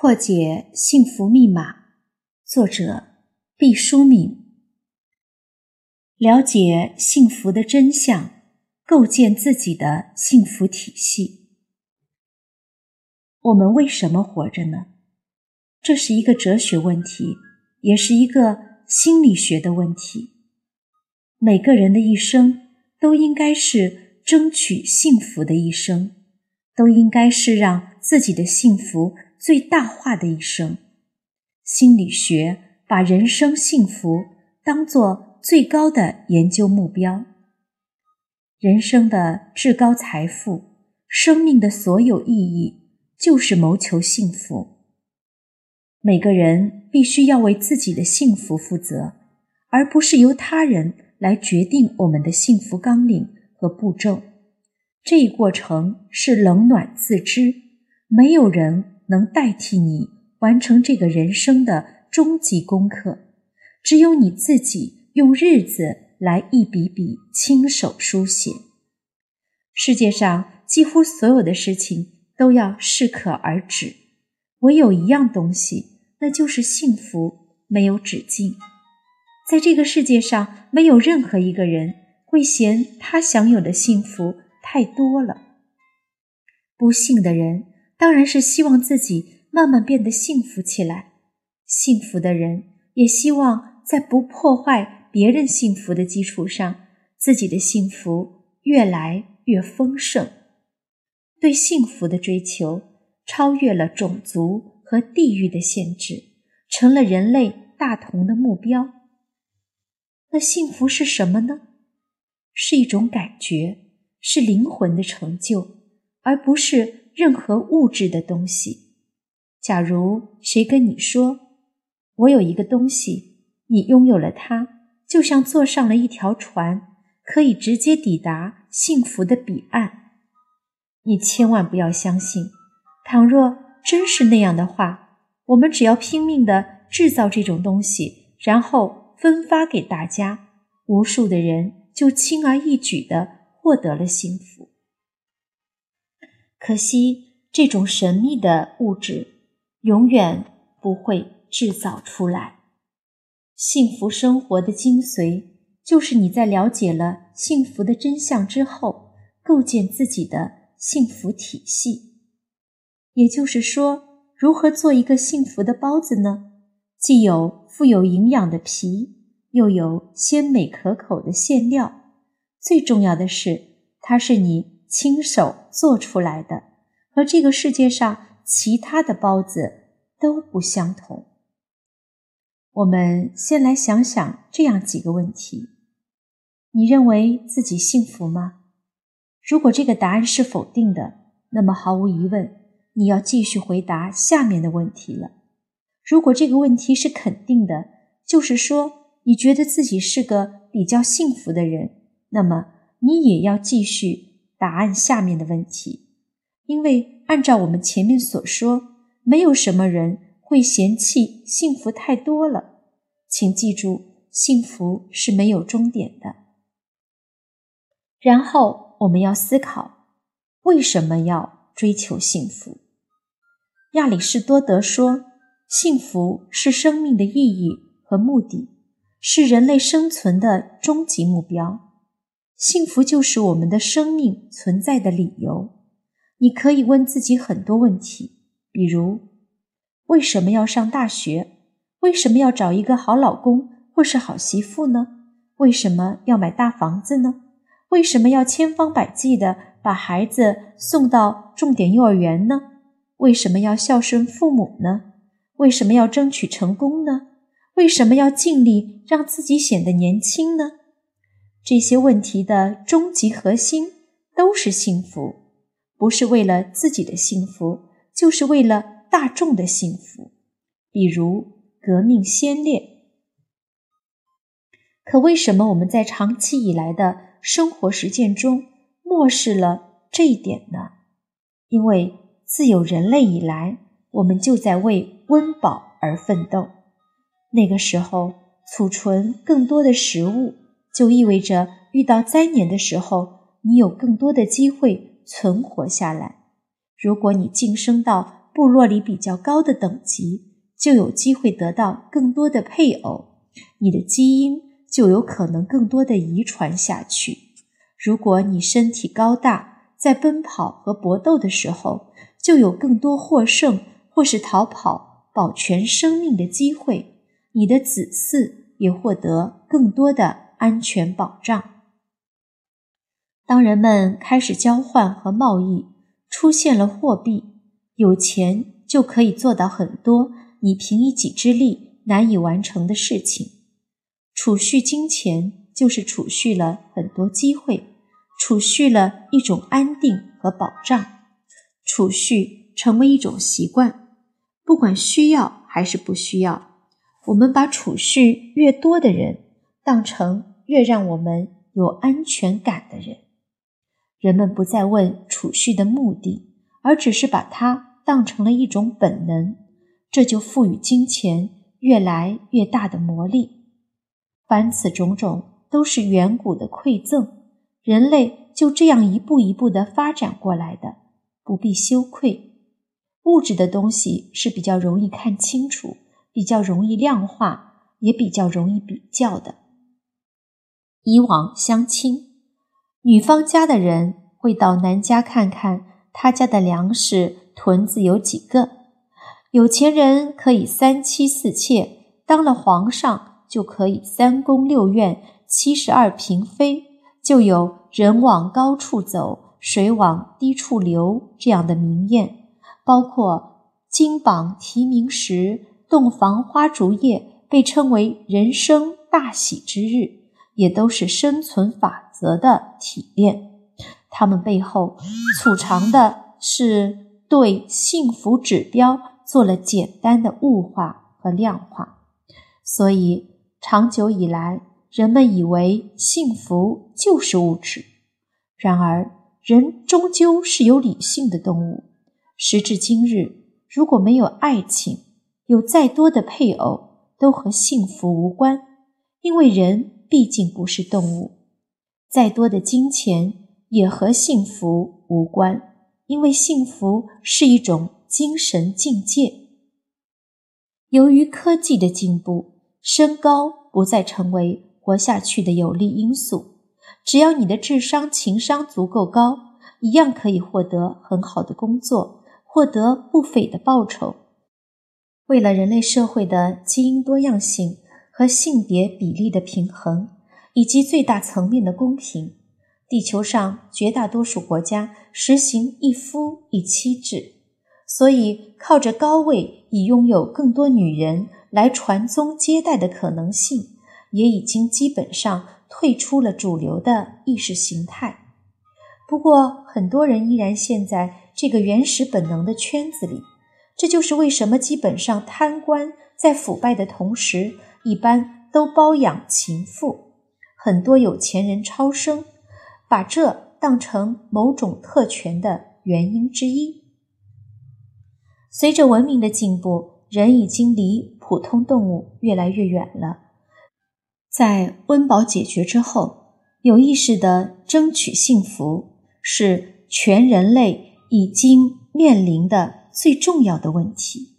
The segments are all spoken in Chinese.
破解幸福密码，作者毕淑敏。了解幸福的真相，构建自己的幸福体系。我们为什么活着呢？这是一个哲学问题，也是一个心理学的问题。每个人的一生都应该是争取幸福的一生，都应该是让自己的幸福最大化的一生。心理学把人生幸福当作最高的研究目标。人生的至高财富，生命的所有意义，就是谋求幸福。每个人必须要为自己的幸福负责，而不是由他人来决定我们的幸福纲领和步骤。这一过程是冷暖自知，没有人能代替你完成这个人生的终极功课。只有你自己用日子来一笔笔亲手书写。世界上几乎所有的事情都要适可而止，唯有一样东西。那就是幸福没有止境，在这个世界上，没有任何一个人会嫌他享有的幸福太多了。不幸的人当然是希望自己慢慢变得幸福起来，幸福的人也希望在不破坏别人幸福的基础上，自己的幸福越来越丰盛。对幸福的追求超越了种族。和地域的限制成了人类大同的目标。那幸福是什么呢？是一种感觉，是灵魂的成就，而不是任何物质的东西。假如谁跟你说：“我有一个东西，你拥有了它，就像坐上了一条船，可以直接抵达幸福的彼岸。”你千万不要相信。倘若真是那样的话，我们只要拼命的制造这种东西，然后分发给大家，无数的人就轻而易举的获得了幸福。可惜，这种神秘的物质永远不会制造出来。幸福生活的精髓，就是你在了解了幸福的真相之后，构建自己的幸福体系。也就是说，如何做一个幸福的包子呢？既有富有营养的皮，又有鲜美可口的馅料，最重要的是，它是你亲手做出来的，和这个世界上其他的包子都不相同。我们先来想想这样几个问题：你认为自己幸福吗？如果这个答案是否定的，那么毫无疑问。你要继续回答下面的问题了。如果这个问题是肯定的，就是说你觉得自己是个比较幸福的人，那么你也要继续答案下面的问题。因为按照我们前面所说，没有什么人会嫌弃幸福太多了。请记住，幸福是没有终点的。然后我们要思考，为什么要？追求幸福。亚里士多德说：“幸福是生命的意义和目的，是人类生存的终极目标。幸福就是我们的生命存在的理由。”你可以问自己很多问题，比如：为什么要上大学？为什么要找一个好老公或是好媳妇呢？为什么要买大房子呢？为什么要千方百计的把孩子送到重点幼儿园呢？为什么要孝顺父母呢？为什么要争取成功呢？为什么要尽力让自己显得年轻呢？这些问题的终极核心都是幸福，不是为了自己的幸福，就是为了大众的幸福。比如革命先烈。可为什么我们在长期以来的生活实践中漠视了这一点呢？因为自有人类以来，我们就在为温饱而奋斗。那个时候，储存更多的食物，就意味着遇到灾年的时候，你有更多的机会存活下来。如果你晋升到部落里比较高的等级，就有机会得到更多的配偶，你的基因就有可能更多的遗传下去。如果你身体高大，在奔跑和搏斗的时候，就有更多获胜或是逃跑、保全生命的机会。你的子嗣也获得更多的安全保障。当人们开始交换和贸易，出现了货币，有钱就可以做到很多你凭一己之力难以完成的事情。储蓄金钱就是储蓄了很多机会，储蓄了一种安定和保障，储蓄成为一种习惯，不管需要还是不需要。我们把储蓄越多的人当成越让我们有安全感的人，人们不再问储蓄的目的，而只是把它当成了一种本能，这就赋予金钱越来越大的魔力。凡此种种都是远古的馈赠，人类就这样一步一步的发展过来的，不必羞愧。物质的东西是比较容易看清楚。比较容易量化，也比较容易比较的。以往相亲，女方家的人会到男家看看他家的粮食屯子有几个。有钱人可以三妻四妾，当了皇上就可以三宫六院七十二嫔妃，就有人往高处走，水往低处流这样的名谚。包括金榜题名时。洞房花烛夜被称为人生大喜之日，也都是生存法则的体炼。它们背后储藏的是对幸福指标做了简单的物化和量化。所以，长久以来，人们以为幸福就是物质。然而，人终究是有理性的动物。时至今日，如果没有爱情，有再多的配偶都和幸福无关，因为人毕竟不是动物；再多的金钱也和幸福无关，因为幸福是一种精神境界。由于科技的进步，身高不再成为活下去的有利因素。只要你的智商、情商足够高，一样可以获得很好的工作，获得不菲的报酬。为了人类社会的基因多样性和性别比例的平衡，以及最大层面的公平，地球上绝大多数国家实行一夫一妻制。所以，靠着高位以拥有更多女人来传宗接代的可能性，也已经基本上退出了主流的意识形态。不过，很多人依然陷在这个原始本能的圈子里。这就是为什么基本上贪官在腐败的同时，一般都包养情妇，很多有钱人超生，把这当成某种特权的原因之一。随着文明的进步，人已经离普通动物越来越远了。在温饱解决之后，有意识的争取幸福是全人类已经面临的。最重要的问题，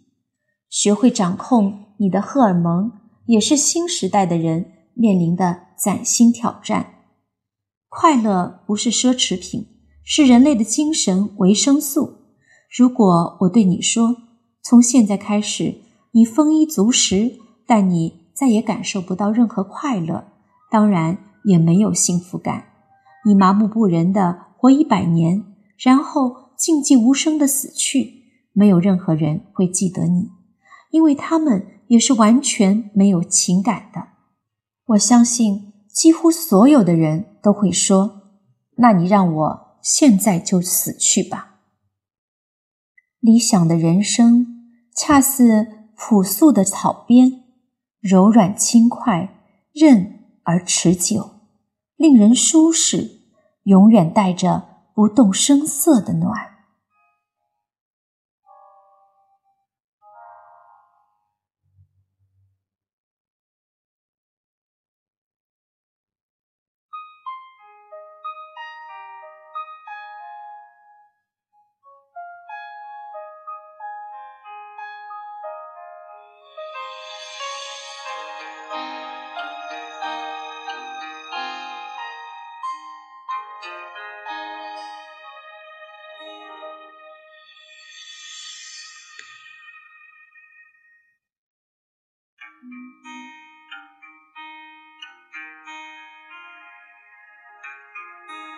学会掌控你的荷尔蒙，也是新时代的人面临的崭新挑战。快乐不是奢侈品，是人类的精神维生素。如果我对你说，从现在开始你丰衣足食，但你再也感受不到任何快乐，当然也没有幸福感。你麻木不仁的活一百年，然后静静无声的死去。没有任何人会记得你，因为他们也是完全没有情感的。我相信几乎所有的人都会说：“那你让我现在就死去吧。”理想的人生恰似朴素的草编，柔软轻快，韧而持久，令人舒适，永远带着不动声色的暖。